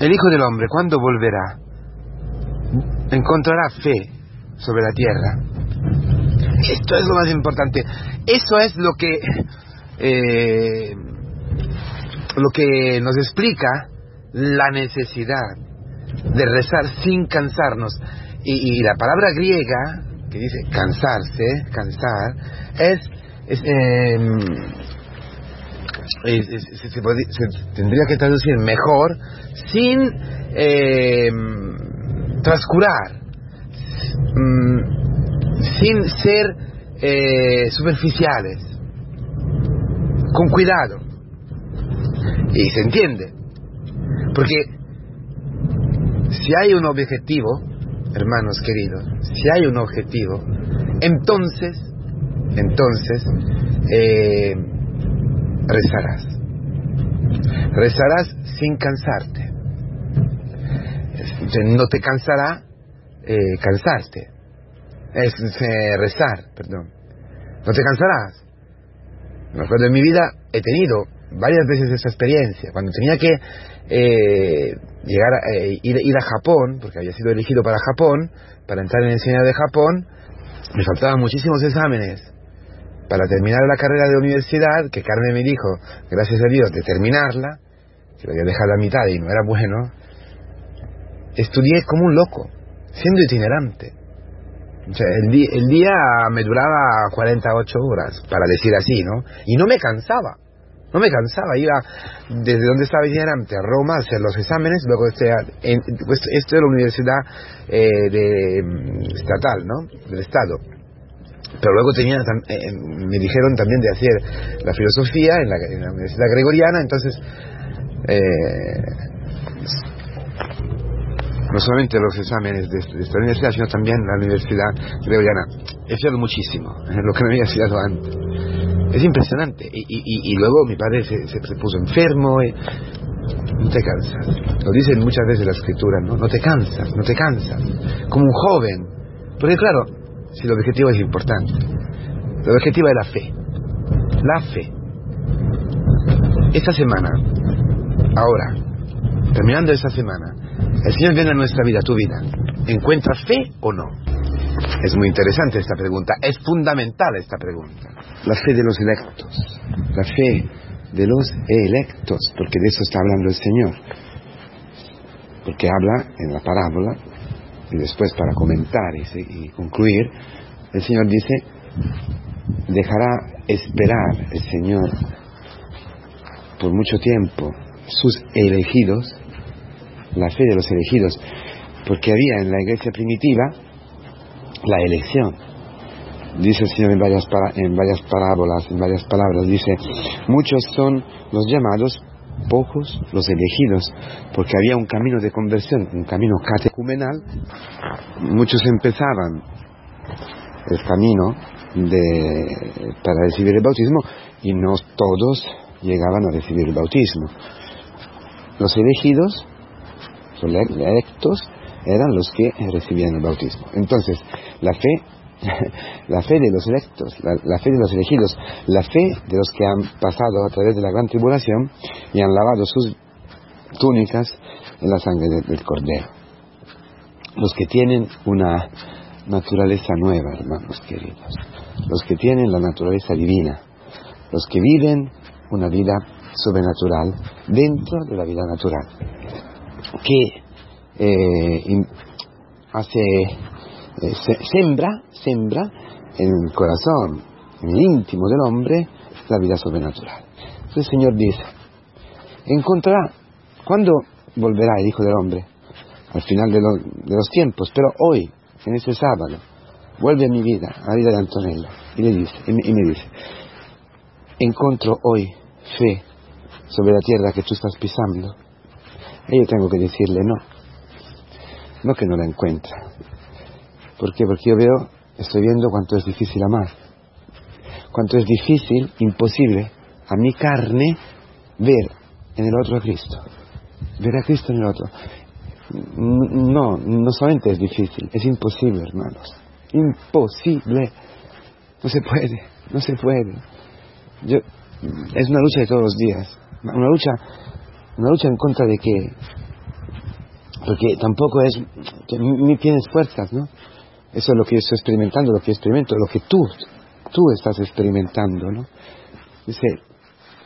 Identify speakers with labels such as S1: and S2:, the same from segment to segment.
S1: el Hijo del Hombre, ¿cuándo volverá? Encontrará fe sobre la tierra. Esto es lo más importante. Eso es lo que eh, lo que nos explica la necesidad de rezar sin cansarnos. Y, la palabra griega que dice cansarse, cansar, es, em, se, tendría que traducir mejor sin em, transcurar, mm, sin ser eh, superficiales, con cuidado. Y se entiende. Porque si hay un objetivo, hermanos queridos, si hay un objetivo, entonces, entonces, eh, rezarás. Rezarás sin cansarte. No te cansará eh, cansarte. Rezar, perdón. No te cansarás. Me acuerdo en mi vida he tenido varias veces esa experiencia. Cuando tenía que eh, llegar a, eh, ir, ir, a Japón, porque había sido elegido para Japón, para entrar en el enseñanza de Japón, me faltaban muchísimos exámenes para terminar la carrera de universidad, que Carmen me dijo, gracias a Dios, de terminarla, que lo había dejado a mitad y no era bueno, estudié como un loco, siendo itinerante. O sea, el, el día me duraba 48 horas, para decir así, ¿no? Y no me cansaba. No me cansaba, iba desde donde estaba itinerante a Roma a hacer los exámenes, luego este, en, pues, esto era la universidad eh, de, mm, estatal, ¿no? Del Estado. Pero luego tenía, eh, me dijeron también de hacer la filosofía en la, la Universidad Gregoriana, entonces eh, no solamente los exámenes de, esta universidad, sino también la Universidad Gregoriana. He estudiado muchísimo, es lo que me había estudiado antes. Es impresionante. Y, luego mi padre se, puso enfermo. No te cansas. Lo dicen muchas veces la escritura, ¿no? No te cansas, no te cansas. Como un joven. Porque claro, si el objetivo es importante. El objetivo es la fe. La fe. Esta semana, ahora, terminando esta semana, el Señor viene a nuestra vida, a tu vida. ¿Encuentra fe o no? Es muy interesante esta pregunta, es fundamental esta pregunta. La fe de los electos, la fe de los electos, porque de eso está hablando el Señor. Porque habla en la parábola, y después para comentar y, concluir, el Señor dice, dejará esperar el Señor por mucho tiempo sus elegidos, la fe de los elegidos, porque había en la iglesia primitiva la elección. Dice el Señor en varias, en varias parábolas, en varias palabras, dice, muchos son los llamados, pocos los elegidos, porque había un camino de conversión, un camino catecumenal, muchos empezaban el camino de, para recibir el bautismo y no todos llegaban a recibir el bautismo. Los elegidos, los electos, eran los que recibían el bautismo. Entonces, la fe, la fe de los electos, la, fe de los elegidos, la fe de los que han pasado a través de la gran tribulación y han lavado sus túnicas en la sangre del Cordero. Los que tienen una naturaleza nueva, hermanos queridos. Los que tienen la naturaleza divina. Los que viven una vida sobrenatural dentro de la vida natural. Que eh, hace, eh, sembra, sembra en el corazón, en el íntimo del hombre, la vida sobrenatural. Entonces el Señor dice, encontrará, ¿cuándo volverá el Hijo del Hombre? Al final de, los tiempos, pero hoy, en ese sábado, vuelve a mi vida, a la vida de Antonella, y, le dice, y me dice, encuentro hoy fe sobre la tierra que tú estás pisando. Y yo tengo que decirle no, no que no la encuentra. ¿Por qué? Porque yo veo, estoy viendo cuánto es difícil amar. Cuánto es difícil, imposible, a mi carne ver en el otro a Cristo. Ver a Cristo en el otro. No, no solamente es difícil, es imposible, hermanos. Imposible. No se puede, no se puede. Yo, es una lucha de todos los días. Una lucha, una lucha en contra de qué? Porque tampoco es ni tienes fuerzas, ¿no? Eso es lo que yo estoy experimentando, lo que experimento, lo que tú, tú estás experimentando, ¿no? Dice,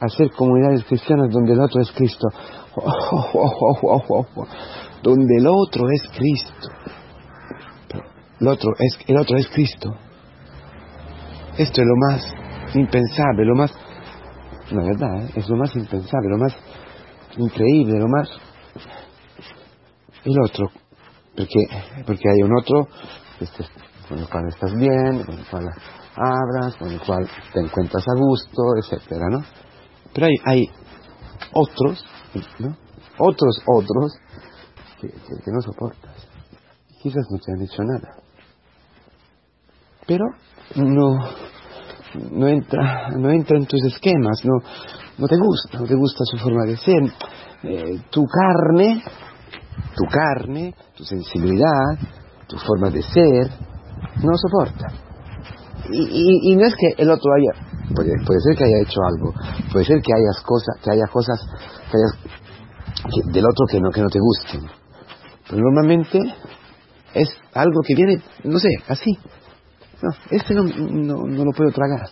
S1: hacer comunidades cristianas donde el otro es Cristo. donde el otro es Cristo. El otro es, el otro es Cristo. Esto es lo más impensable, lo más, la verdad, ¿eh? es lo más impensable, lo más increíble, lo más... El otro, porque, porque hay un otro con el cual estás bien, con el cual abras, con el cual te encuentras a gusto, etcétera, ¿no? Pero hay, hay otros, ¿no? Otros, otros, que, que, no soportas. Quizás no te han dicho nada. Pero no, no entra, no entra en tus esquemas, no, no te gusta, no te gusta su forma de ser. Eh, tu carne, tu carne, tu sensibilidad, tu forma de ser, no soporta. Y, y, no es que el otro haya, puede, puede, ser que haya hecho algo, puede ser que haya cosas, que haya cosas que del otro que no, que no te gusten. Pero normalmente es algo que viene, no sé, así. No, este no, no, lo puedo tragar.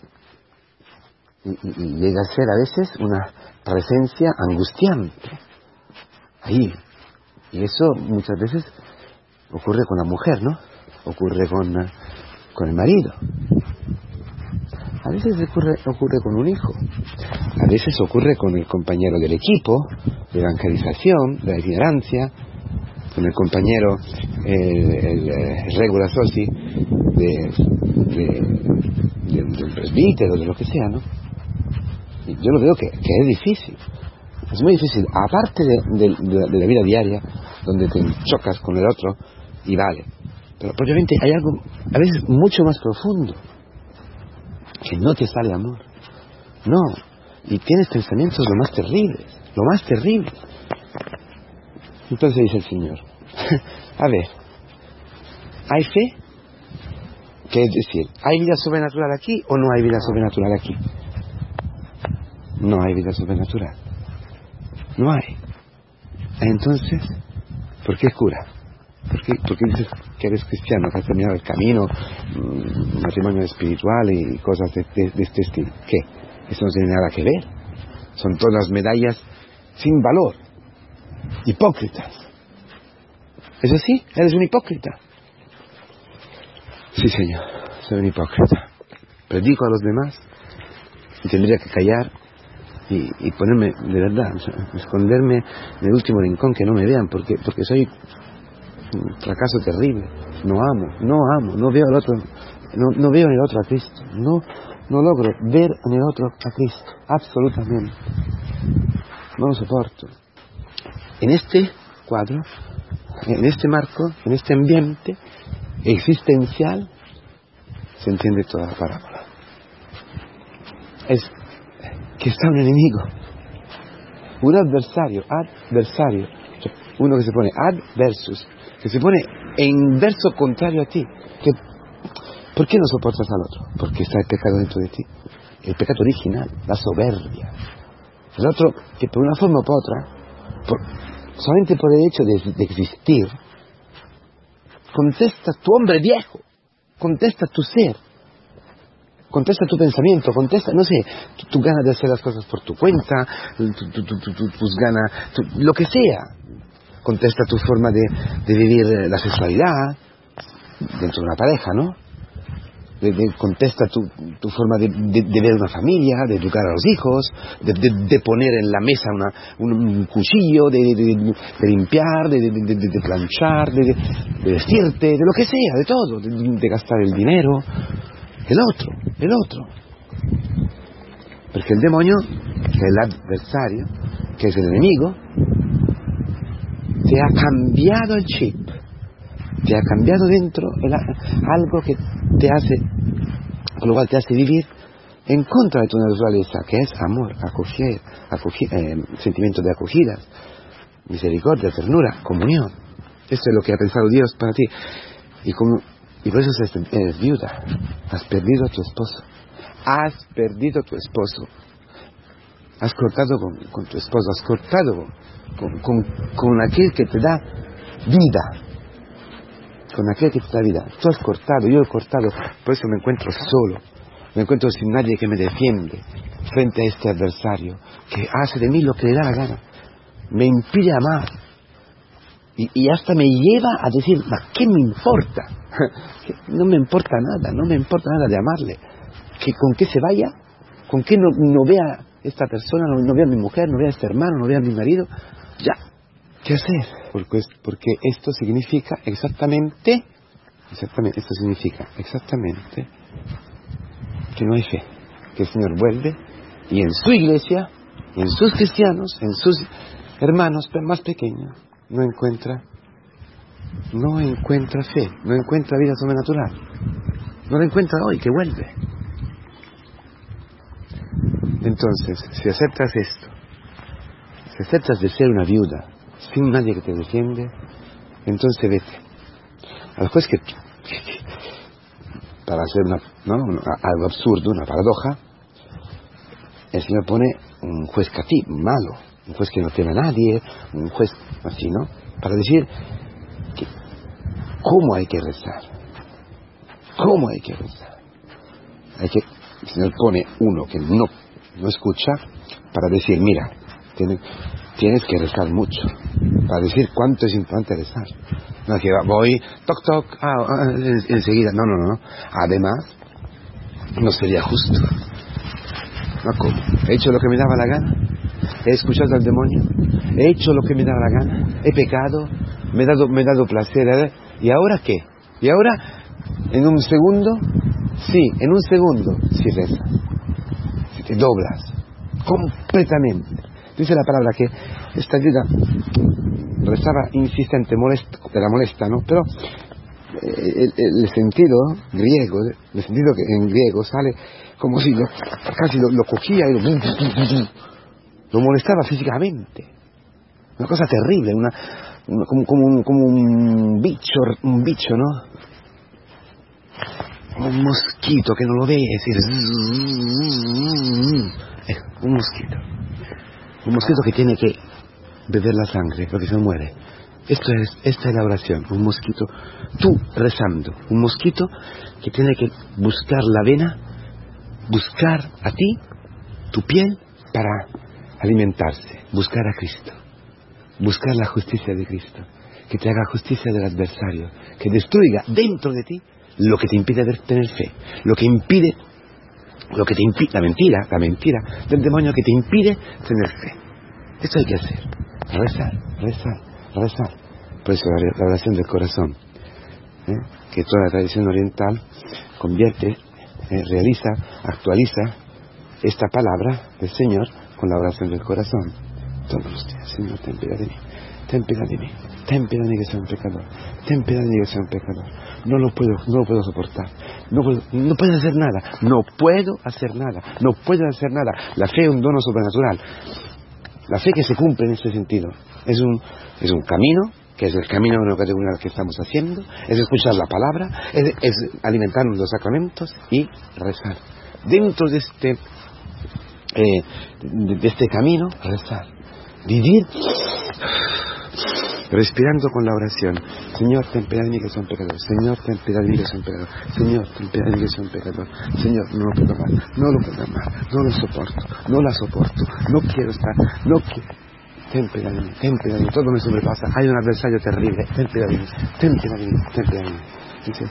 S1: Y, y, llega a ser a veces una presencia angustiante. Ahí. Y eso muchas veces ocurre con la mujer, ¿no? Ocurre con, con el marido. A veces ocurre, ocurre con un hijo. A veces ocurre con el compañero del equipo, de evangelización, de la itinerancia, con el compañero, el, el, regular soci de, de, del presbítero, de lo que sea, ¿no? Y yo lo veo que, que, es difícil. Es muy difícil. Aparte de, de, la vida diaria, donde te chocas con el otro, y vale. Pero obviamente hay algo, a veces, mucho más profundo que no te sale amor. No. Y tienes pensamientos lo más terribles, lo más terribles. Entonces dice el Señor, a ver, ¿hay fe? ¿Qué es decir? ¿Hay vida sobrenatural aquí o no hay vida sobrenatural aquí? No hay vida sobrenatural. No hay. Entonces, ¿por qué cura? ¿Por qué, dices que eres cristiano, has terminado el camino, mm, matrimonio espiritual y cosas de, este estilo? ¿Qué? Eso no tiene nada que ver. Son todas medallas sin valor. Hipócritas. ¿Es así? ¿Eres un hipócrita? Sí, Señor, soy un hipócrita. Predico a los demás y tendría que callar y, ponerme, de verdad, esconderme en el último rincón que no me vean porque, porque soy un fracaso terrible. No amo, no amo, no veo el otro, no, veo en el otro a Cristo. No, no logro ver en el otro a Cristo, absolutamente. No lo soporto. En este cuadro, en este marco, en este ambiente existencial, se entiende toda la parábola. Es que está un enemigo, un adversario, adversario, uno que se pone ad versus, que se pone en verso contrario a ti. Que, ¿Por qué no soportas al otro? Porque está el pecado dentro de ti. El pecado original, la soberbia. El otro, que por una forma u por otra, solamente por el hecho de, existir, contesta tu hombre viejo, contesta tu ser, contesta tu pensamiento, contesta, no sé, tu, ganas de hacer las cosas por tu cuenta, tus ganas, lo que sea, contesta tu forma de, vivir eh, la sexualidad dentro de una pareja, ¿no? contesta tu, forma de, ver una familia, de educar a los hijos, de, poner en la mesa un, cuchillo, de, limpiar, de, planchar, de, vestirte, de lo que sea, de todo, de, gastar el dinero. El otro, el otro. Porque el demonio, es el adversario, que es el enemigo, te ha cambiado el chip, te ha cambiado dentro algo que te hace, con lo cual te hace vivir en contra de tu naturaleza, que es amor, acogida, eh, sentimiento de acogida, misericordia, ternura, comunión. Esto es lo que ha pensado Dios para ti. Y, como, y por eso eres viuda. Has perdido a tu esposo. Has perdido a tu esposo. Has cortado con, tu esposo, has cortado con, con, aquel que te da vida. Con aquel que te da vida. Tú has cortado, yo he cortado, por eso me encuentro solo. Me encuentro sin nadie que me defiende frente a este adversario que hace de mí lo que le da la gana. Me impide amar. Y, hasta me lleva a decir, ¿qué me importa? no me importa nada, no me importa nada de amarle. Que con qué se vaya, con no, no vea esta persona, no, vea a mi mujer, no vea a este hermano, no vea a mi marido. Ya, ¿qué hacer? Porque, porque esto significa exactamente, exactamente, esto significa exactamente que no hay fe, que el Señor vuelve y en su iglesia, en sus cristianos, en sus hermanos más pequeños, no encuentra, no encuentra fe, no encuentra vida sobrenatural. No la encuentra hoy, que vuelve. Entonces, si aceptas esto, si aceptas de ser una viuda sin nadie que te defiende, entonces vete. Al juez que, para hacer una, algo absurdo, una paradoja, el Señor pone un juez catí, malo, un juez que no teme a nadie, un juez así, ¿no? Para decir que, cómo hay que rezar, cómo hay que rezar. Hay que, el Señor pone uno que no, no escucha para decir, mira, tienes, que rezar mucho, para decir cuánto es importante rezar. No que voy, toc, toc, ah, ah, enseguida, no, no, no. Además, no sería justo. He hecho lo que me daba la gana. He escuchado al demonio. He hecho lo que me daba la gana. He pecado. Me he dado, me he dado placer. ¿Y ahora qué? ¿Y ahora? En un segundo, sí, en un segundo, si reza. Doblas. Completamente. Dice la palabra que esta ayuda rezaba insistente, molesto, era molesta, ¿no? Pero eh, el, sentido griego, el sentido que en griego sale como si lo, casi lo, cogía y lo, lo, molestaba físicamente. Una cosa terrible, una, como, como, un, como un bicho, un bicho, ¿no? Un mosquito que no lo ve, es decir, un mosquito. Un mosquito que tiene que beber la sangre porque se muere. Esto es, esta es la oración, un mosquito, tú rezando, un mosquito que tiene que buscar la vena, buscar a ti, tu piel, para alimentarse, buscar a Cristo, buscar la justicia de Cristo, que te haga justicia del adversario, que destruya dentro de ti lo que te impide tener fe, lo que impide, lo que te impide, la mentira, la mentira del demonio que te impide tener fe. Esto hay que hacer, rezar, rezar rezar. Por eso la oración del corazón, ¿eh? que toda la tradición oriental convierte, eh, realiza, actualiza esta palabra del Señor con la oración del corazón. Todos los días, Señor, ten piedad de mí, ten piedad de mí, ten piedad de mí que soy un pecador, ten piedad de mí que soy un pecador. No lo puedo, no lo puedo soportar, no puedo, no puedo hacer nada, no puedo hacer nada, no puedo hacer nada. La fe es un dono sobrenatural. La fe que se cumple en este sentido es un, es un camino, que es el camino que estamos haciendo, es escuchar la palabra, es, es alimentarnos los sacramentos y rezar. Dentro de este, eh, de este camino, rezar. Vivir respirando con la oración. Señor, ten piedad de mí que soy un pecador. Señor, ten piedad de mí que soy un pecador. Señor, ten piedad de mí que soy un pecador. Señor, no lo puedo amar, no lo puedo amar, no lo soporto, no la soporto, no quiero estar, no quiero. Ten piedad de mí, ten piedad de mí, todo me sobrepasa. Hay un adversario terrible, ten piedad de mí, ten piedad de mí, ten piedad de mí. Dice,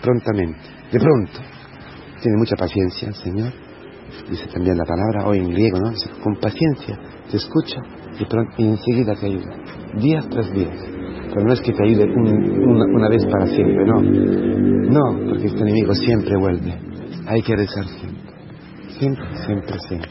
S1: prontamente, de pronto. Tiene mucha paciencia, Señor. Dice también la palabra, hoy en griego, ¿no? Dice, con paciencia, te escucha y, enseguida te ayuda, días tras días. Pero no es que te ayude una, vez para siempre, no. No, porque este enemigo siempre vuelve. Hay que rezar siempre. Siempre, siempre, siempre.